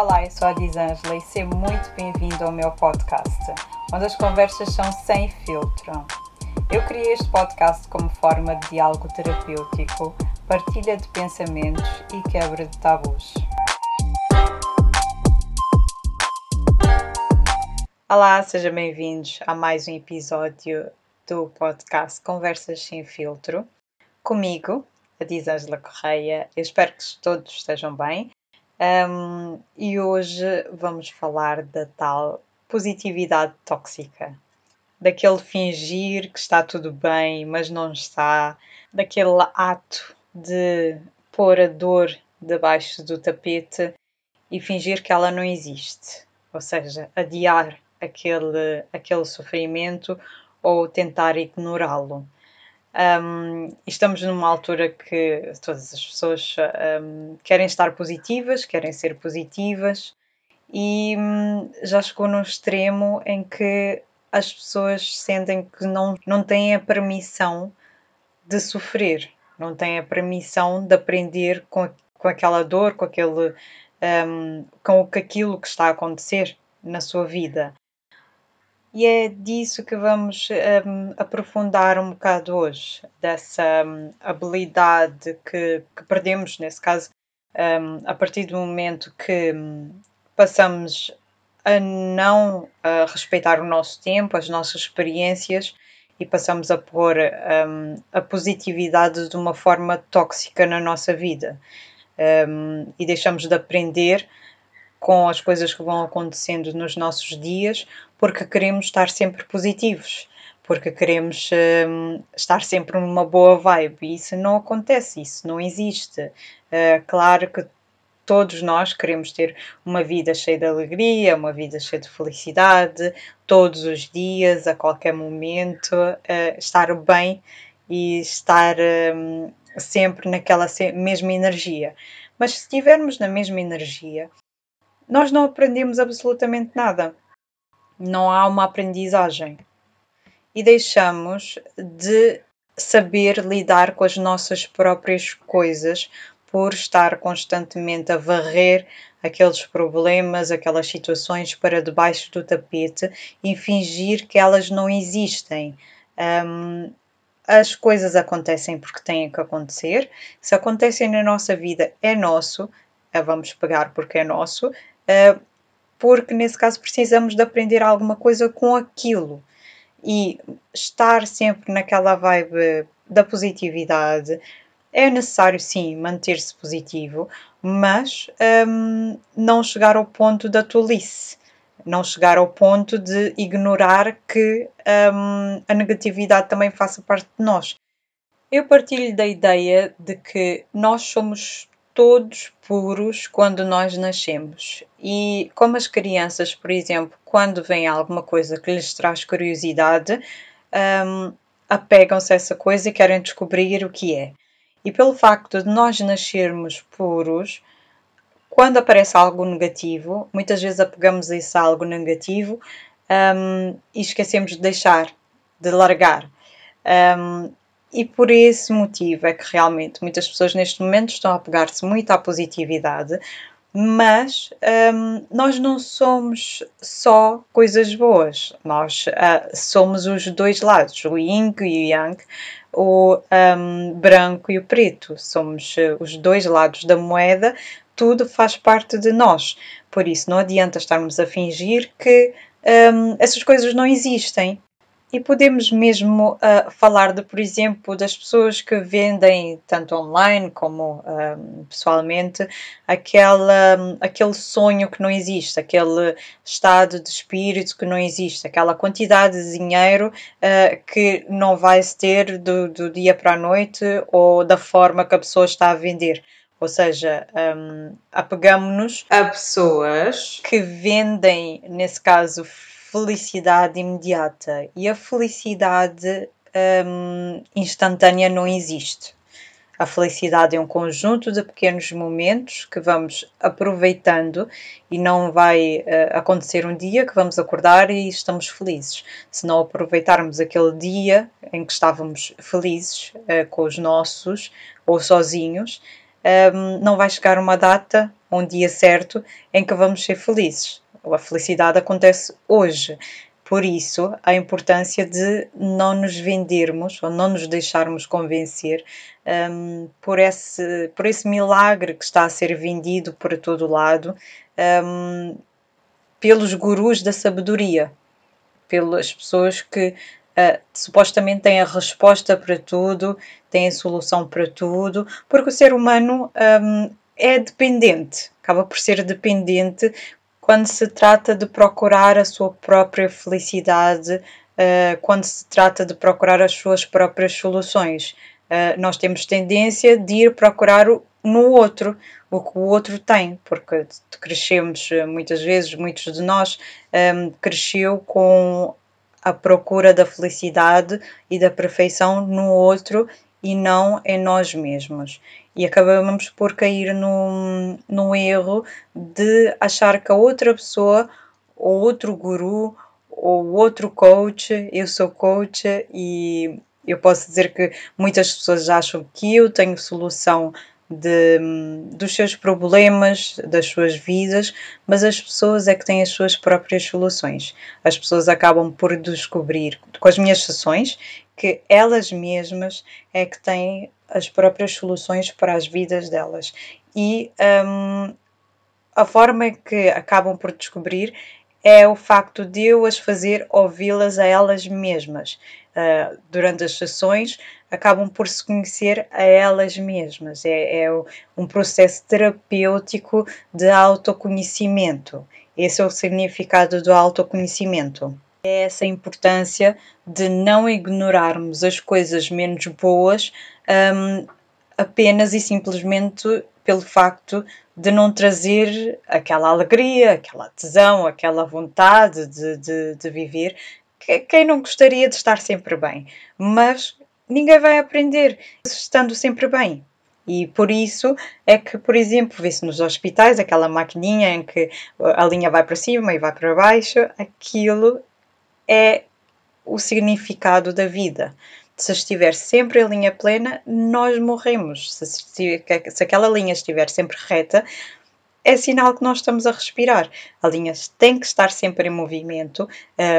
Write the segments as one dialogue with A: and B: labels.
A: Olá, eu sou a Disângela e seja muito bem-vindo ao meu podcast, onde as conversas são sem filtro. Eu criei este podcast como forma de diálogo terapêutico, partilha de pensamentos e quebra de tabus. Olá, sejam bem-vindos a mais um episódio do podcast Conversas Sem Filtro. Comigo, a Disângela Correia. Eu espero que todos estejam bem. Um, e hoje vamos falar da tal positividade tóxica, daquele fingir que está tudo bem, mas não está, daquele ato de pôr a dor debaixo do tapete e fingir que ela não existe, ou seja, adiar aquele, aquele sofrimento ou tentar ignorá-lo. Um, estamos numa altura que todas as pessoas um, querem estar positivas, querem ser positivas, e um, já chegou num extremo em que as pessoas sentem que não, não têm a permissão de sofrer, não têm a permissão de aprender com, com aquela dor, com aquele com aquilo que está a acontecer na sua vida. E é disso que vamos um, aprofundar um bocado hoje, dessa um, habilidade que, que, perdemos, nesse caso, um, a partir do momento que hum, passamos a não respeitar o nosso tempo, as nossas experiências e passamos a pôr hum, a positividade de uma forma tóxica na nossa vida. Hum, e deixamos de aprender com as coisas que vão acontecendo nos nossos dias, porque queremos estar sempre positivos, porque queremos um, estar sempre numa boa vibe. E isso não acontece, isso não existe. Uh, claro que todos nós queremos ter uma vida cheia de alegria, uma vida cheia de felicidade, todos os dias, a qualquer momento, uh, estar bem e estar um, sempre naquela mesma energia. Mas se estivermos na mesma energia, nós não aprendemos absolutamente nada. Não há uma aprendizagem. E deixamos de saber lidar com as nossas próprias coisas por estar constantemente a varrer aqueles problemas, aquelas situações para debaixo do tapete e fingir que elas não existem. Um, as coisas acontecem porque têm que acontecer. Se acontecem na nossa vida, é nosso, vamos pegar porque é nosso, porque nesse caso precisamos de aprender alguma coisa com aquilo e estar sempre naquela vibe da positividade. É necessário sim manter-se positivo, mas um, não chegar ao ponto da tolice, não chegar ao ponto de ignorar que um, a negatividade também faça parte de nós. Eu partilho da ideia de que nós somos todos puros quando nós nascemos. E como as crianças, por exemplo, quando vem alguma coisa que lhes traz curiosidade, um, apegam-se a essa coisa e querem descobrir o que é. E pelo facto de nós nascermos puros, quando aparece algo negativo, muitas vezes apegamos a esse algo negativo um, e esquecemos de deixar, de largar. Um, e por esse motivo é que realmente muitas pessoas neste momento estão a pegar-se muito à positividade, mas um, nós não somos só coisas boas, nós uh, somos os dois lados, o yin e o yang, o um, branco e o preto, somos uh, os dois lados da moeda, tudo faz parte de nós. Por isso, não adianta estarmos a fingir que um, essas coisas não existem, e podemos mesmo uh, falar de, por exemplo, das pessoas que vendem tanto online como uh, pessoalmente aquela, aquele sonho que não existe, aquele estado de espírito que não existe, aquela quantidade de dinheiro uh, que não vai se ter do, do dia para a noite ou da forma que a pessoa está a vender. Ou seja, um, apegamos-nos a pessoas que vendem, nesse caso, felicidade imediata e a felicidade um, instantânea não existe. A felicidade é um conjunto de pequenos momentos que vamos aproveitando e não vai uh, acontecer um dia que vamos acordar e estamos felizes. Se não aproveitarmos aquele dia em que estávamos felizes uh, com os nossos ou sozinhos, um, não vai chegar uma data, um dia certo, em que vamos ser felizes. A felicidade acontece hoje. Por isso, a importância de não nos vendermos ou não nos deixarmos convencer um, por, esse, por esse milagre que está a ser vendido por todo lado um, pelos gurus da sabedoria, pelas pessoas que uh, supostamente têm a resposta para tudo, têm a solução para tudo, porque o ser humano um, é dependente, acaba por ser dependente quando se trata de procurar a sua própria felicidade, uh, quando se trata de procurar as suas próprias soluções. Uh, nós temos tendência de ir procurar no outro o que o outro tem, porque crescemos eh, muitas vezes, muitos de nós um, cresceu com a procura da felicidade e da perfeição no outro e não em nós mesmos. E acabamos por cair num, num erro de achar que a outra pessoa, ou outro guru, ou outro coach, eu sou coach e eu posso dizer que muitas pessoas acham que eu tenho solução de, dos seus problemas, das suas vidas, mas as pessoas é que têm as suas próprias soluções. As pessoas acabam por descobrir, com as minhas sessões, que elas mesmas é que têm as próprias soluções para as vidas delas. E um, a forma que acabam por descobrir é o facto de eu as fazer ouvi-las a elas mesmas. Uh, durante as sessões, acabam por se conhecer a elas mesmas. É, é um processo terapêutico de autoconhecimento. Esse é o significado do autoconhecimento. É essa importância de não ignorarmos as coisas menos boas um, apenas e simplesmente pelo facto de não trazer aquela alegria, aquela tesão, aquela vontade de, de, de viver. Quem não gostaria de estar sempre bem? Mas ninguém vai aprender estando sempre bem. E por isso é que, por exemplo, vê-se nos hospitais aquela maquininha em que a linha vai para cima e vai para baixo, aquilo é o significado da vida se estiver sempre em linha plena, nós morremos. Se, se, se, aquela linha estiver sempre reta, é sinal que nós estamos a respirar. A linha tem que estar sempre em movimento,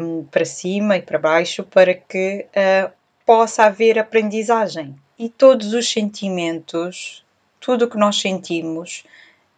A: um, para cima e para baixo, para que uh, possa haver aprendizagem. E todos os sentimentos, tudo o que nós sentimos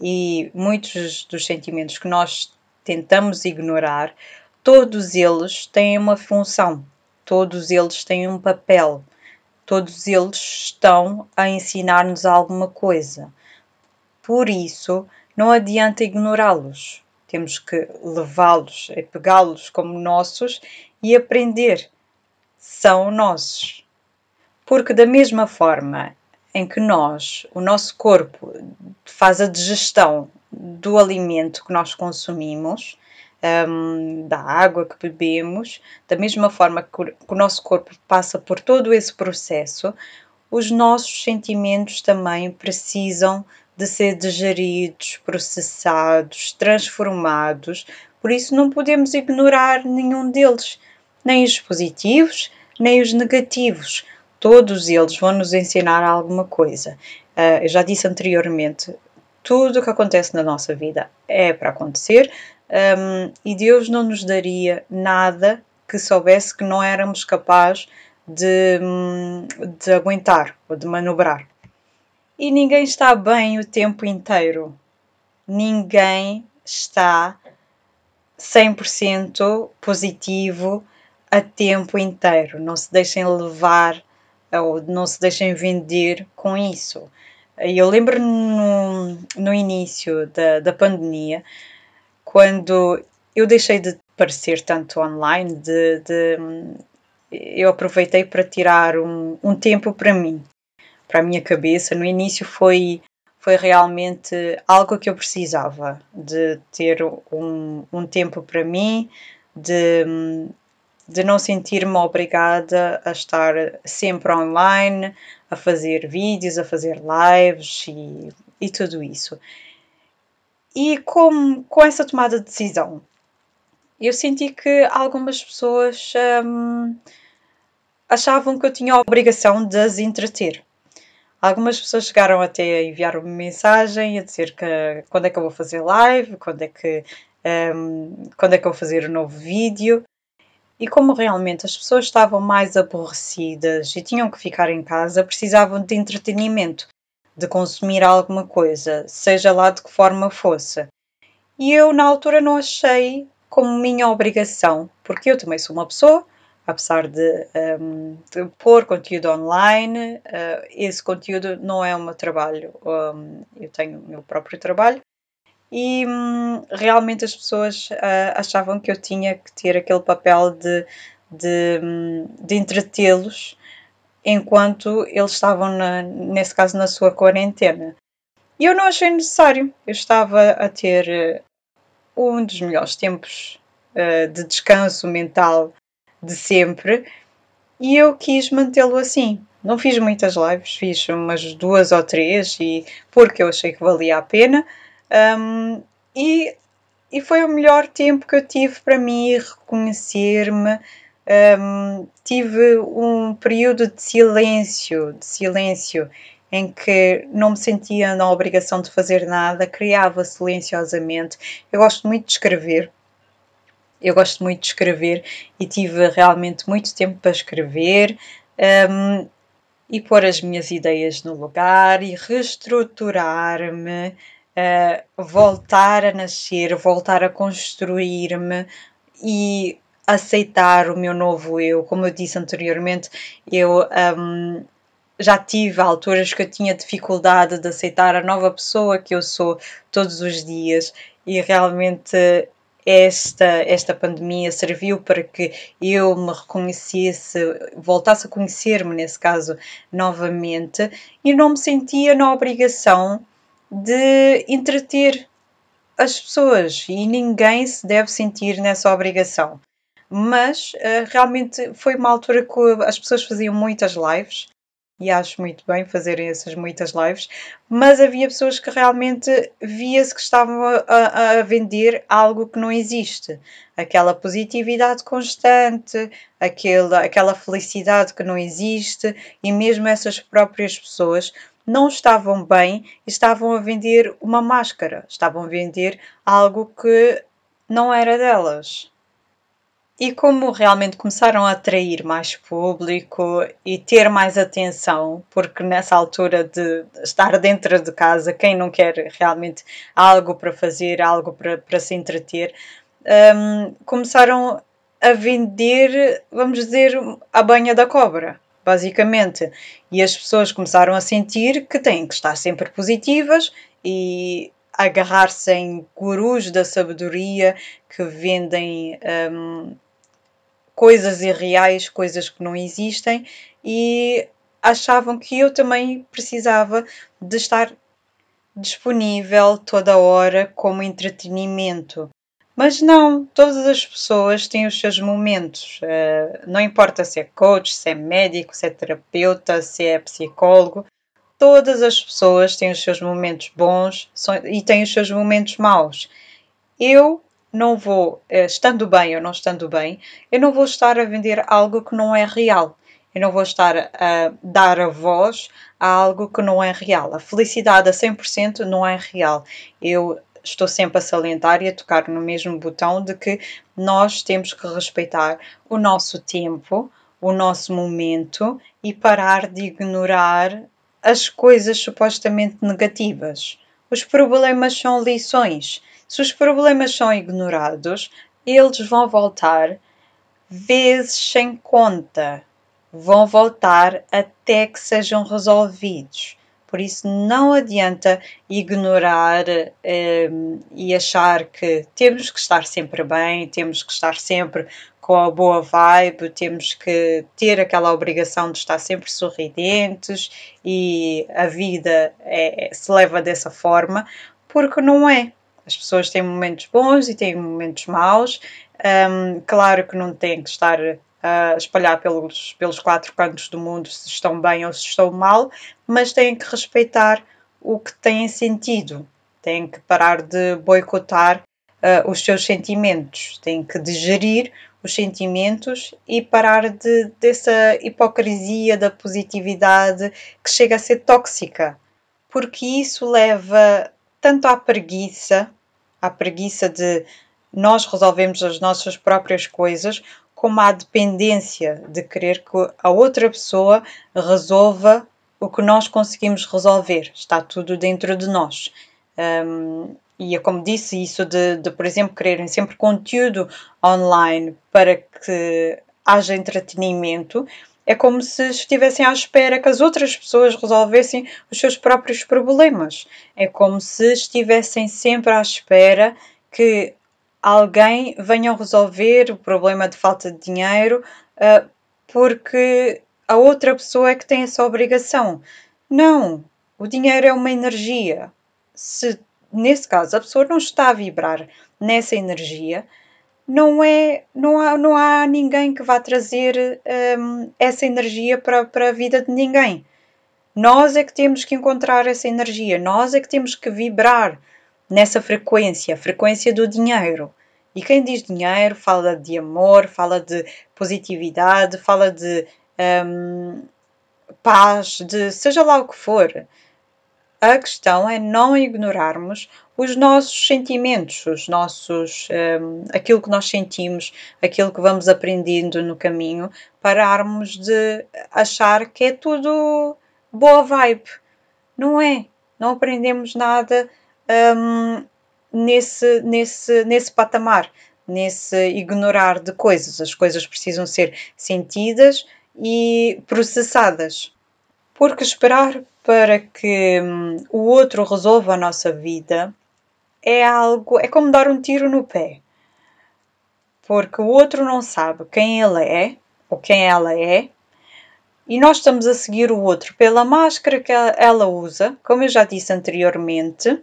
A: e muitos dos sentimentos que nós tentamos ignorar, todos eles têm uma função todos eles têm um papel, todos eles estão a ensinar-nos alguma coisa. Por isso, não adianta ignorá-los. Temos que levá-los, pegá-los como nossos e aprender. São nossos. Porque, da mesma forma em que nós, o nosso corpo, faz a digestão do alimento que nós consumimos, um, da água que bebemos, da mesma forma que o nosso corpo passa por todo esse processo, os nossos sentimentos também precisam de ser digeridos, processados, transformados, por isso não podemos ignorar nenhum deles, nem os positivos, nem os negativos. Todos eles vão nos ensinar alguma coisa. Uh, eu já disse anteriormente, tudo o que acontece na nossa vida é para acontecer, um, e Deus não nos daria nada que soubesse que não éramos capazes de, de aguentar ou de manobrar. E ninguém está bem o tempo inteiro. Ninguém está 100% positivo a tempo inteiro. Não se deixem levar ou não se deixem vender com isso. Eu lembro no, no início da, da pandemia, quando eu deixei de aparecer tanto online, de, de eu aproveitei para tirar um, um tempo para mim, para a minha cabeça. No início foi foi realmente algo que eu precisava de ter um, um tempo para mim, de, de não sentir-me obrigada a estar sempre online, a fazer vídeos, a fazer lives e, e tudo isso. E com, com essa tomada de decisão, eu senti que algumas pessoas hum, achavam que eu tinha a obrigação de as entreter. Algumas pessoas chegaram até a enviar-me mensagem a dizer que quando é que eu vou fazer live, quando é que, um, quando é que eu vou fazer um novo vídeo. E como realmente as pessoas estavam mais aborrecidas e tinham que ficar em casa, precisavam de entretenimento, de consumir alguma coisa, seja lá de que forma fosse. E eu, na altura, não achei como minha obrigação, porque eu também sou uma pessoa, apesar de, um, de pôr conteúdo online, uh, esse conteúdo não é o meu trabalho, um, eu tenho o meu próprio trabalho. E um, realmente as pessoas uh, achavam que eu tinha que ter aquele papel de, de, hum, de entretê-los enquanto eles estavam, na, nesse caso, na sua quarentena. E eu não achei necessário. Eu estava a ter uh, um dos melhores tempos uh, de descanso mental de sempre e eu quis mantê-lo assim. Não fiz muitas lives, fiz umas duas ou três e porque eu achei que valia a pena. Um, e, e foi o melhor tempo que eu tive para mim reconhecer-me, um, tive um período de silêncio, de silêncio, em que não me sentia na obrigação de fazer nada, criava silenciosamente. Eu gosto muito de escrever. Eu gosto muito de escrever e tive realmente muito tempo para escrever um, e pôr as minhas ideias no lugar e reestruturar-me, uh, voltar a nascer, voltar a construir-me e aceitar o meu novo eu. Como eu disse anteriormente, eu um, já tive alturas que eu tinha dificuldade de aceitar a nova pessoa que eu sou todos os dias e realmente esta, esta pandemia serviu para que eu me reconhecesse, voltasse a conhecer-me, nesse caso, novamente, e não me sentia na obrigação de entreter as pessoas e ninguém se deve sentir nessa obrigação mas uh, realmente foi uma altura que as pessoas faziam muitas lives e acho muito bem fazerem essas muitas lives, mas havia pessoas que realmente via-se que estavam a, a, vender algo que não existe. Aquela positividade constante, aquela, aquela felicidade que não existe, e mesmo essas próprias pessoas não estavam bem e estavam a vender uma máscara, estavam a vender algo que não era delas. E como realmente começaram a atrair mais público e ter mais atenção, porque nessa altura de estar dentro de casa, quem não quer realmente algo para fazer, algo para, para se entreter, um, começaram a vender, vamos dizer, a banha da cobra, basicamente. E as pessoas começaram a sentir que têm que estar sempre positivas e agarrar-se em gurus da sabedoria que vendem um, coisas irreais, coisas que não existem, e achavam que eu também precisava de estar disponível toda hora como entretenimento. Mas não, todas as pessoas têm os seus momentos. Uh, não importa se é coach, se é médico, se é terapeuta, se é psicólogo, todas as pessoas têm os seus momentos bons e têm os seus momentos maus. Eu não vou, eh, estando bem ou não estando bem, eu não vou estar a vender algo que não é real. Eu não vou estar a dar a voz a algo que não é real. A felicidade a 100% não é real. Eu estou sempre a salientar e a tocar no mesmo botão de que nós temos que respeitar o nosso tempo, o nosso momento e parar de ignorar as coisas supostamente negativas. Os problemas são lições se os problemas são ignorados, eles vão voltar vezes sem conta. Vão voltar até que sejam resolvidos. Por isso, não adianta ignorar um, e achar que temos que estar sempre bem, temos que estar sempre com a boa vibe, temos que ter aquela obrigação de estar sempre sorridentes e a vida é, se leva dessa forma, porque não é. As pessoas têm momentos bons e têm momentos maus. Um, claro que não têm que estar a espalhar pelos, pelos quatro cantos do mundo se estão bem ou se estão mal, mas têm que respeitar o que têm sentido. Têm que parar de boicotar uh, os seus sentimentos, têm que digerir os sentimentos e parar de, dessa hipocrisia da positividade que chega a ser tóxica, porque isso leva tanto à preguiça, à preguiça de nós resolvemos as nossas próprias coisas, como à dependência de querer que a outra pessoa resolva o que nós conseguimos resolver. Está tudo dentro de nós. Um, e é como disse, isso de, de, por exemplo, quererem sempre conteúdo online para que haja entretenimento, é como se estivessem à espera que as outras pessoas resolvessem os seus próprios problemas. É como se estivessem sempre à espera que alguém venha resolver o problema de falta de dinheiro uh, porque a outra pessoa é que tem essa obrigação. Não, o dinheiro é uma energia. Se nesse caso a pessoa não está a vibrar nessa energia, não é não há, não há ninguém que vá trazer um, essa energia para, para a vida de ninguém. Nós é que temos que encontrar essa energia, nós é que temos que vibrar nessa frequência, a frequência do dinheiro. E quem diz dinheiro fala de amor, fala de positividade, fala de um, paz, de seja lá o que for. A questão é não ignorarmos os nossos sentimentos, os nossos, um, aquilo que nós sentimos, aquilo que vamos aprendendo no caminho, pararmos de achar que é tudo boa vibe. Não é. Não aprendemos nada um, nesse, nesse, nesse patamar, nesse ignorar de coisas. As coisas precisam ser sentidas e processadas. Porque esperar para que hum, o outro resolva a nossa vida é algo, é como dar um tiro no pé. Porque o outro não sabe quem ele é ou quem ela é, e nós estamos a seguir o outro pela máscara que ela usa, como eu já disse anteriormente,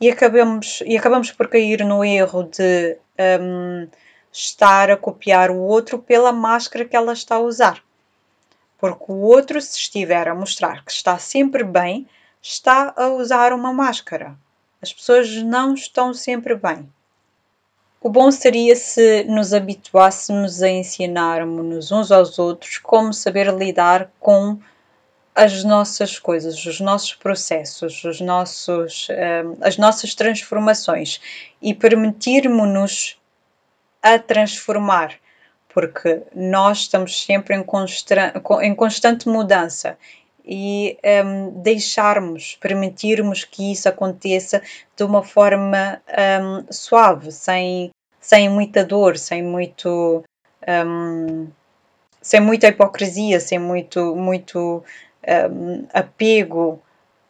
A: e acabamos, e acabamos por cair no erro de um, estar a copiar o outro pela máscara que ela está a usar porque o outro, se estiver a mostrar que está sempre bem, está a usar uma máscara. As pessoas não estão sempre bem. O bom seria se nos habituássemos a ensinarmos uns aos outros como saber lidar com as nossas coisas, os nossos processos, os nossos, um, as nossas transformações e permitirmos-nos a transformar porque nós estamos sempre em, em constante mudança e um, deixarmos, permitirmos que isso aconteça de uma forma um, suave, sem, sem muita dor, sem muito um, sem muita hipocrisia, sem muito, muito hum, apego,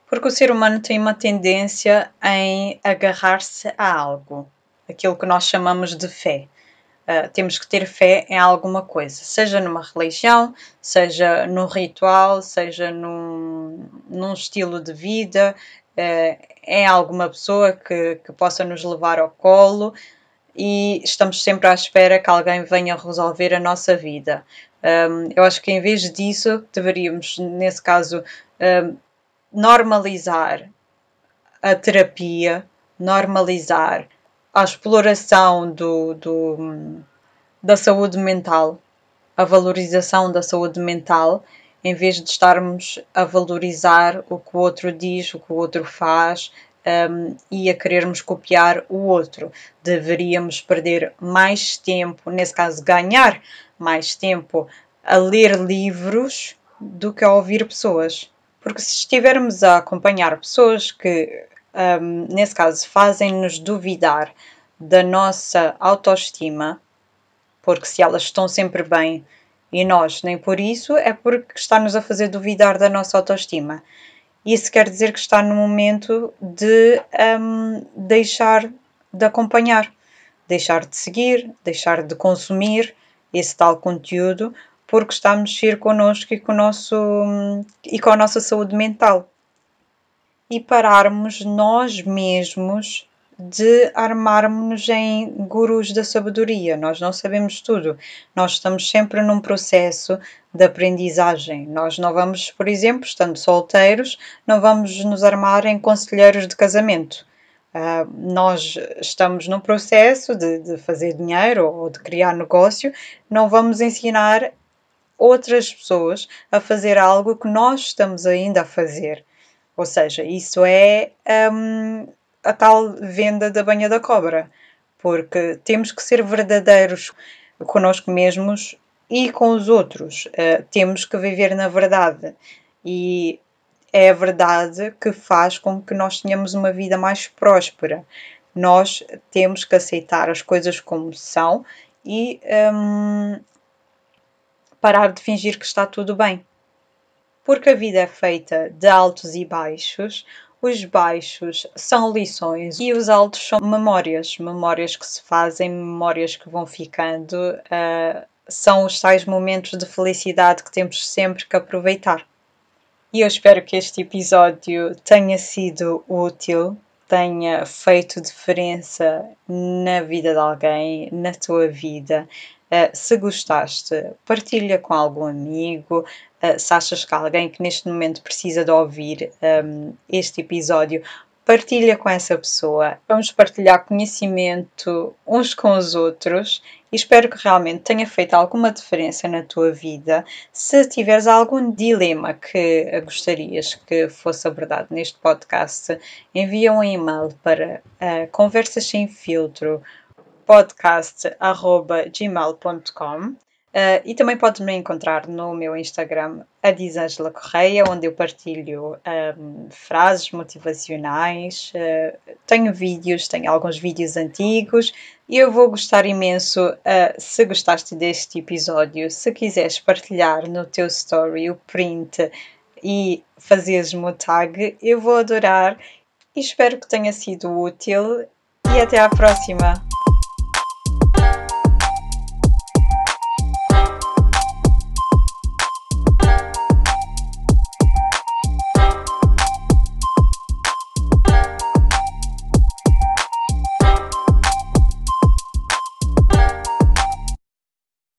A: porque o ser humano tem uma tendência em agarrar-se a algo, aquilo que nós chamamos de fé. Uh, temos que ter fé em alguma coisa, seja numa religião, seja num ritual, seja num, num estilo de vida, uh, em alguma pessoa que, que possa nos levar ao colo e estamos sempre à espera que alguém venha resolver a nossa vida. Um, eu acho que em vez disso, deveríamos, nesse caso, um, normalizar a terapia, normalizar a exploração do, do, da saúde mental, a valorização da saúde mental, em vez de estarmos a valorizar o que o outro diz, o que o outro faz um, e a querermos copiar o outro. Deveríamos perder mais tempo, nesse caso, ganhar mais tempo a ler livros do que a ouvir pessoas. Porque se estivermos a acompanhar pessoas que um, nesse caso, fazem-nos duvidar da nossa autoestima, porque se elas estão sempre bem e nós nem por isso, é porque está-nos a fazer duvidar da nossa autoestima. Isso quer dizer que está no momento de um, deixar de acompanhar, deixar de seguir, deixar de consumir esse tal conteúdo, porque está a mexer connosco e com, nosso, e com a nossa saúde mental e pararmos nós mesmos de armarmos-nos em gurus da sabedoria. Nós não sabemos tudo. Nós estamos sempre num processo de aprendizagem. Nós não vamos, por exemplo, estando solteiros, não vamos nos armar em conselheiros de casamento, Uh, nós estamos no processo de, de, fazer dinheiro ou de criar negócio, não vamos ensinar outras pessoas a fazer algo que nós estamos ainda a fazer. Ou seja, isso é um, a tal venda da banha da cobra, porque temos que ser verdadeiros connosco mesmos e com os outros. Uh, temos que viver na verdade. E é a verdade que faz com que nós tenhamos uma vida mais próspera. Nós temos que aceitar as coisas como são e um, parar de fingir que está tudo bem. Porque a vida é feita de altos e baixos, os baixos são lições e os altos são memórias, memórias que se fazem, memórias que vão ficando, uh, são os tais momentos de felicidade que temos sempre que aproveitar. E eu espero que este episódio tenha sido útil, tenha feito diferença na vida de alguém, na tua vida. Uh, se gostaste, partilha com algum amigo. Uh, se achas que alguém que neste momento precisa de ouvir ehm, este episódio, partilha com essa pessoa. Vamos partilhar conhecimento uns com os outros e espero que realmente tenha feito alguma diferença na tua vida. Se tiveres algum dilema que gostarias que fosse abordado neste podcast, envia um e-mail para uh, conversas sem filtro podcast.gmail.com Uh, e também podes me encontrar no meu Instagram, a Disângela Correia, onde eu partilho um, frases motivacionais, uh, tenho vídeos, tenho alguns vídeos antigos e eu vou gostar imenso uh, se gostaste deste episódio, se quiseres partilhar no teu story o print e fazeres-me o tag, eu vou adorar e espero que tenha sido útil. E até à próxima!